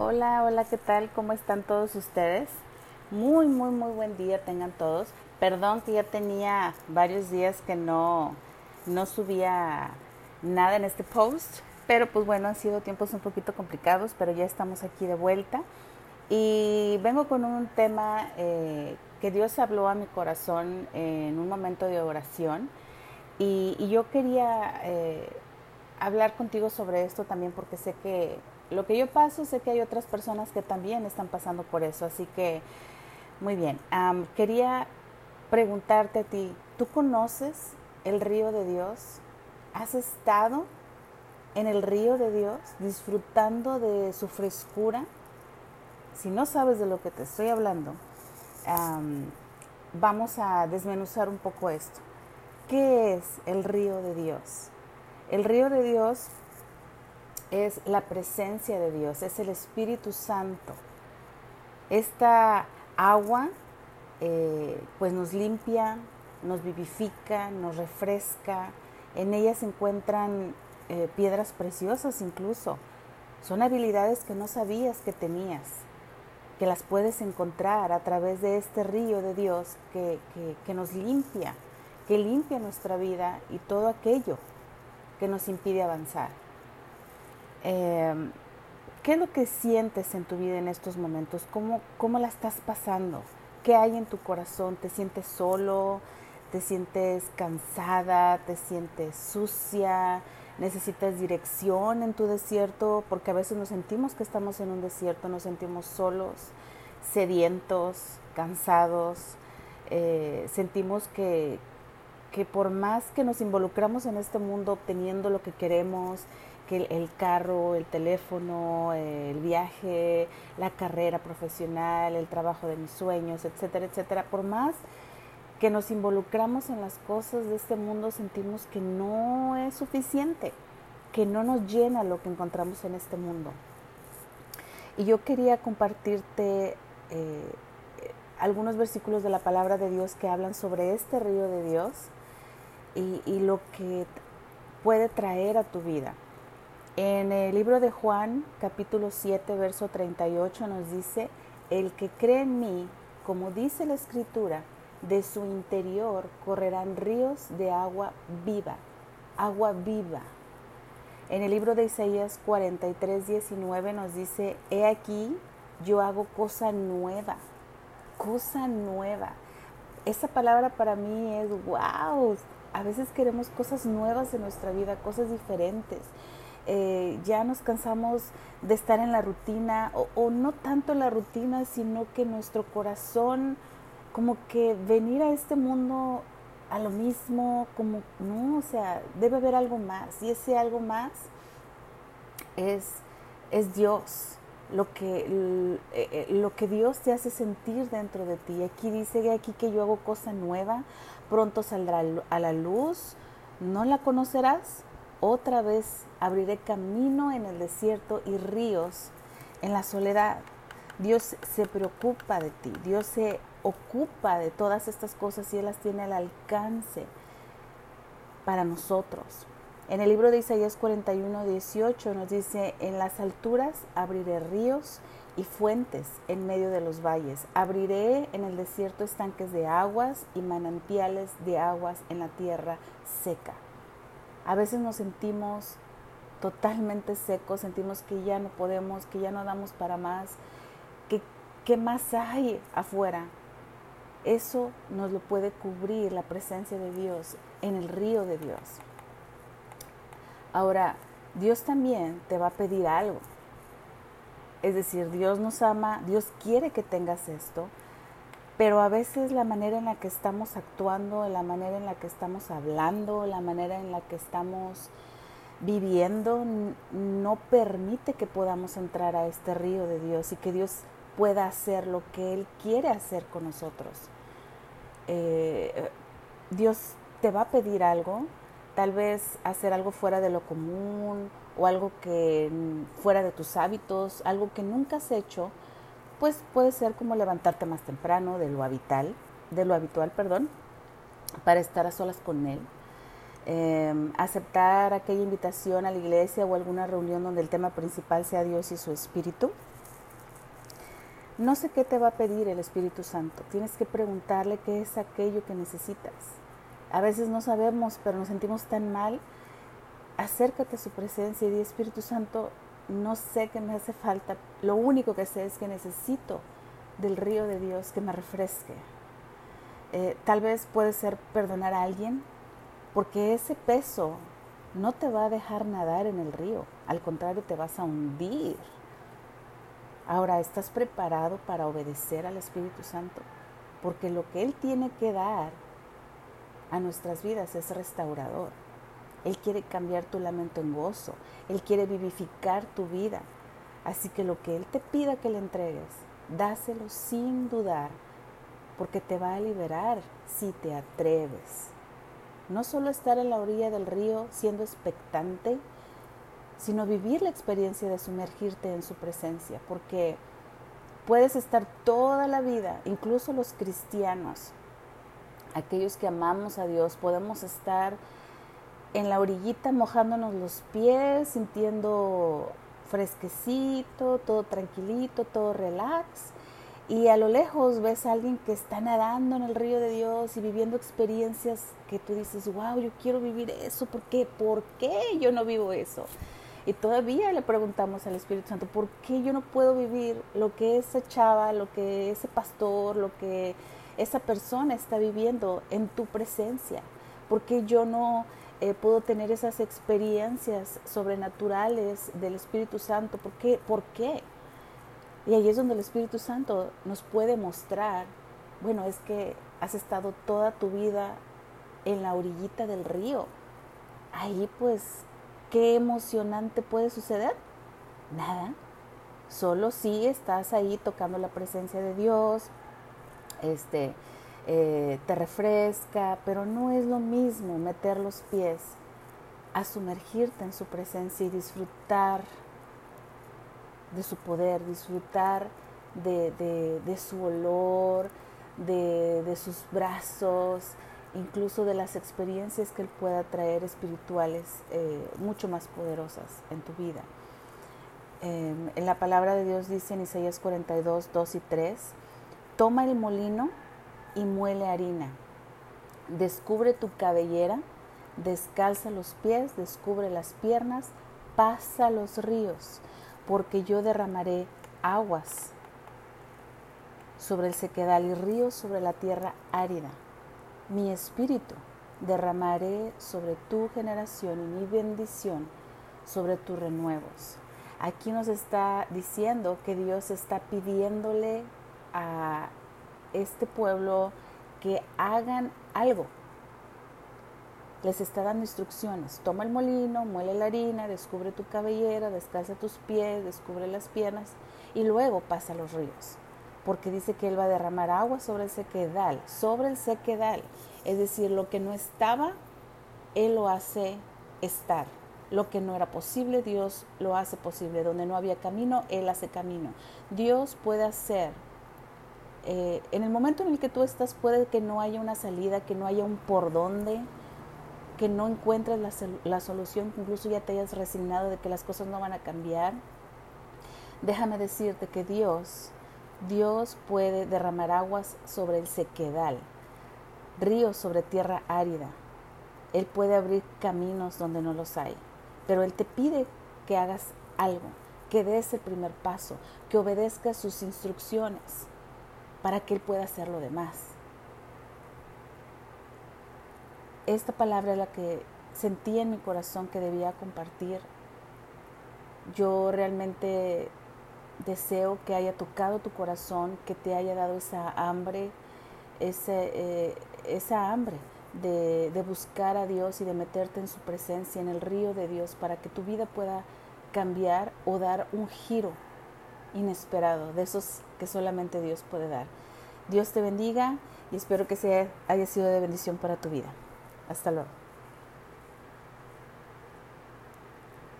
Hola, hola, ¿qué tal? ¿Cómo están todos ustedes? Muy, muy, muy buen día tengan todos. Perdón que ya tenía varios días que no, no subía nada en este post, pero pues bueno, han sido tiempos un poquito complicados, pero ya estamos aquí de vuelta. Y vengo con un tema eh, que Dios habló a mi corazón en un momento de oración. Y, yo quería eh, hablar contigo sobre esto también porque sé que lo que yo paso, sé que hay otras personas que también están pasando por eso. Así que, muy bien. quería preguntarte a ti, ¿tú conoces el río de Dios? ¿Has estado en el río de Dios disfrutando de su frescura? Si no sabes de lo que te estoy hablando, vamos a desmenuzar un poco esto. ¿Qué es el río de Dios? El río de Dios es la presencia de Dios, es el Espíritu Santo. Esta agua eh, pues nos limpia, nos vivifica, nos refresca. En ella se encuentran eh, piedras preciosas incluso. Son habilidades que no sabías que tenías, que las puedes encontrar a través de este río de Dios que, que nos limpia, que limpia nuestra vida y todo aquello que nos impide avanzar. Em, ¿Qué es lo que sientes en tu vida en estos momentos? ¿Cómo, ¿Cómo la estás pasando? ¿Qué hay en tu corazón? ¿Te sientes solo? ¿Te sientes cansada? ¿Te sientes sucia? ¿Necesitas dirección en tu desierto? Porque a veces nos sentimos que estamos en un desierto, nos sentimos solos, sedientos, cansados. Eh, sentimos que, que por más que nos involucramos en este mundo obteniendo lo que queremos, que el, carro, el teléfono, el viaje, la carrera profesional, el trabajo de mis sueños, etcétera, etcétera, por más que nos involucramos en las cosas de este mundo, sentimos que no es suficiente, que no nos llena lo que encontramos en este mundo. Y yo quería compartirte eh, algunos versículos de la palabra de Dios que hablan sobre este río de Dios y, y lo que puede traer a tu vida. En el libro de Juan, capítulo 7, verso 38, nos dice, el que cree en mí, como dice la escritura, de su interior correrán ríos de agua viva, agua viva. En el libro de Isaías 43, 19 nos dice, he aquí, yo hago cosa nueva, cosa nueva. Esa palabra para mí es wow. A veces queremos cosas nuevas en nuestra vida, cosas diferentes. Eh, ya nos cansamos de estar en la rutina, o, no tanto la rutina, sino que nuestro corazón, como que venir a este mundo a lo mismo, como, no, o sea, debe haber algo más, y ese algo más es, es Dios. Lo que, eh, eh, lo que Dios te hace sentir dentro de ti. Aquí dice aquí que yo hago cosa nueva, pronto saldrá a la luz, no la conocerás, otra vez abriré camino en el desierto y ríos en la soledad. Dios se preocupa de ti, Dios se ocupa de todas estas cosas y Él las tiene al alcance para nosotros. En el libro de Isaías 41, 18 nos dice, en las alturas abriré ríos y fuentes en medio de los valles. Abriré en el desierto estanques de aguas y manantiales de aguas en la tierra seca. A veces nos sentimos totalmente secos, sentimos que ya no podemos, que ya no damos para más, que qué más hay afuera. Eso nos lo puede cubrir la presencia de Dios en el río de Dios. Ahora, Dios también te va a pedir algo. Es decir, Dios nos ama, Dios quiere que tengas esto, pero a veces la manera en la que estamos actuando, la manera en la que estamos hablando, la manera en la que estamos viviendo no permite que podamos entrar a este río de Dios y que Dios pueda hacer lo que Él quiere hacer con nosotros. Eh, Dios te va a pedir algo, tal vez hacer algo fuera de lo común o algo que fuera de tus hábitos, algo que nunca has hecho, pues puede ser como levantarte más temprano de lo habitual, de lo habitual, perdón, para estar a solas con él. Em, aceptar aquella invitación a la iglesia o alguna reunión donde el tema principal sea Dios y su espíritu. No sé qué te va a pedir el Espíritu Santo. Tienes que preguntarle qué es aquello que necesitas. A veces no sabemos, pero nos sentimos tan mal. Acércate a su presencia y di, Espíritu Santo, no sé qué me hace falta. Lo único que sé es que necesito del río de Dios que me refresque. Eh, tal vez puede ser perdonar a alguien, porque ese peso no te va a dejar nadar en el río, al contrario te vas a hundir. Ahora, ¿estás preparado para obedecer al Espíritu Santo? Porque lo que Él tiene que dar a nuestras vidas es restaurador. Él quiere cambiar tu lamento en gozo. Él quiere vivificar tu vida. Así que lo que Él te pida que le entregues, dáselo sin dudar, porque te va a liberar si te atreves. No solo estar en la orilla del río siendo expectante, sino vivir la experiencia de sumergirte en su presencia, porque puedes estar toda la vida, incluso los cristianos, aquellos que amamos a Dios, podemos estar en la orillita mojándonos los pies, sintiendo fresquecito, todo tranquilito, todo relax. Y a lo lejos ves a alguien que está nadando en el río de Dios y viviendo experiencias que tú dices, wow, yo quiero vivir eso. ¿Por qué? ¿Por qué yo no vivo eso? Y todavía le preguntamos al Espíritu Santo, ¿por qué yo no puedo vivir lo que esa chava, lo que ese pastor, lo que esa persona está viviendo en tu presencia? ¿Por qué yo no eh, puedo tener esas experiencias sobrenaturales del Espíritu Santo. ¿Por qué? ¿Por qué? Y ahí es donde el Espíritu Santo nos puede mostrar, bueno, es que has estado toda tu vida en la orillita del río. Ahí pues, ¿qué emocionante puede suceder? Nada. Solo si estás ahí tocando la presencia de Dios, este, eh, te refresca, pero no es lo mismo meter los pies a sumergirte en su presencia y disfrutar de su poder, disfrutar de, su olor, de, sus brazos, incluso de las experiencias que Él pueda traer espirituales eh, mucho más poderosas en tu vida. Em, en la palabra de Dios dice en Isaías 42, 2 y 3, toma el molino y muele harina. Descubre tu cabellera, descalza los pies, descubre las piernas, pasa los ríos, porque yo derramaré aguas sobre el sequedal y ríos sobre la tierra árida. Mi espíritu derramaré sobre tu generación y mi bendición sobre tus renuevos. Aquí nos está diciendo que Dios está pidiéndole a este pueblo que hagan algo. Les está dando instrucciones. Toma el molino, muele la harina, descubre tu cabellera, descalza tus pies, descubre las piernas y luego pasa a los ríos. Porque dice que Él va a derramar agua sobre el sequedal, sobre el sequedal. Es decir, lo que no estaba, Él lo hace estar. Lo que no era posible, Dios lo hace posible. Donde no había camino, Él hace camino. Dios puede hacer eh, en el momento en el que tú estás puede que no haya una salida, que no haya un por dónde, que no encuentres la, la solución, que incluso ya te hayas resignado de que las cosas no van a cambiar. Déjame decirte que Dios, Dios puede derramar aguas sobre el sequedal, ríos sobre tierra árida. Él puede abrir caminos donde no los hay, pero Él te pide que hagas algo, que des el primer paso, que obedezcas sus instrucciones para que Él pueda hacer lo demás. Esta palabra es la que sentí en mi corazón que debía compartir. Yo realmente deseo que haya tocado tu corazón, que te haya dado esa hambre, ese, eh, esa hambre de, de buscar a Dios y de meterte en su presencia, en el río de Dios, para que tu vida pueda cambiar o dar un giro inesperado, de esos que solamente Dios puede dar. Dios te bendiga y espero que sea, haya sido de bendición para tu vida. Hasta luego.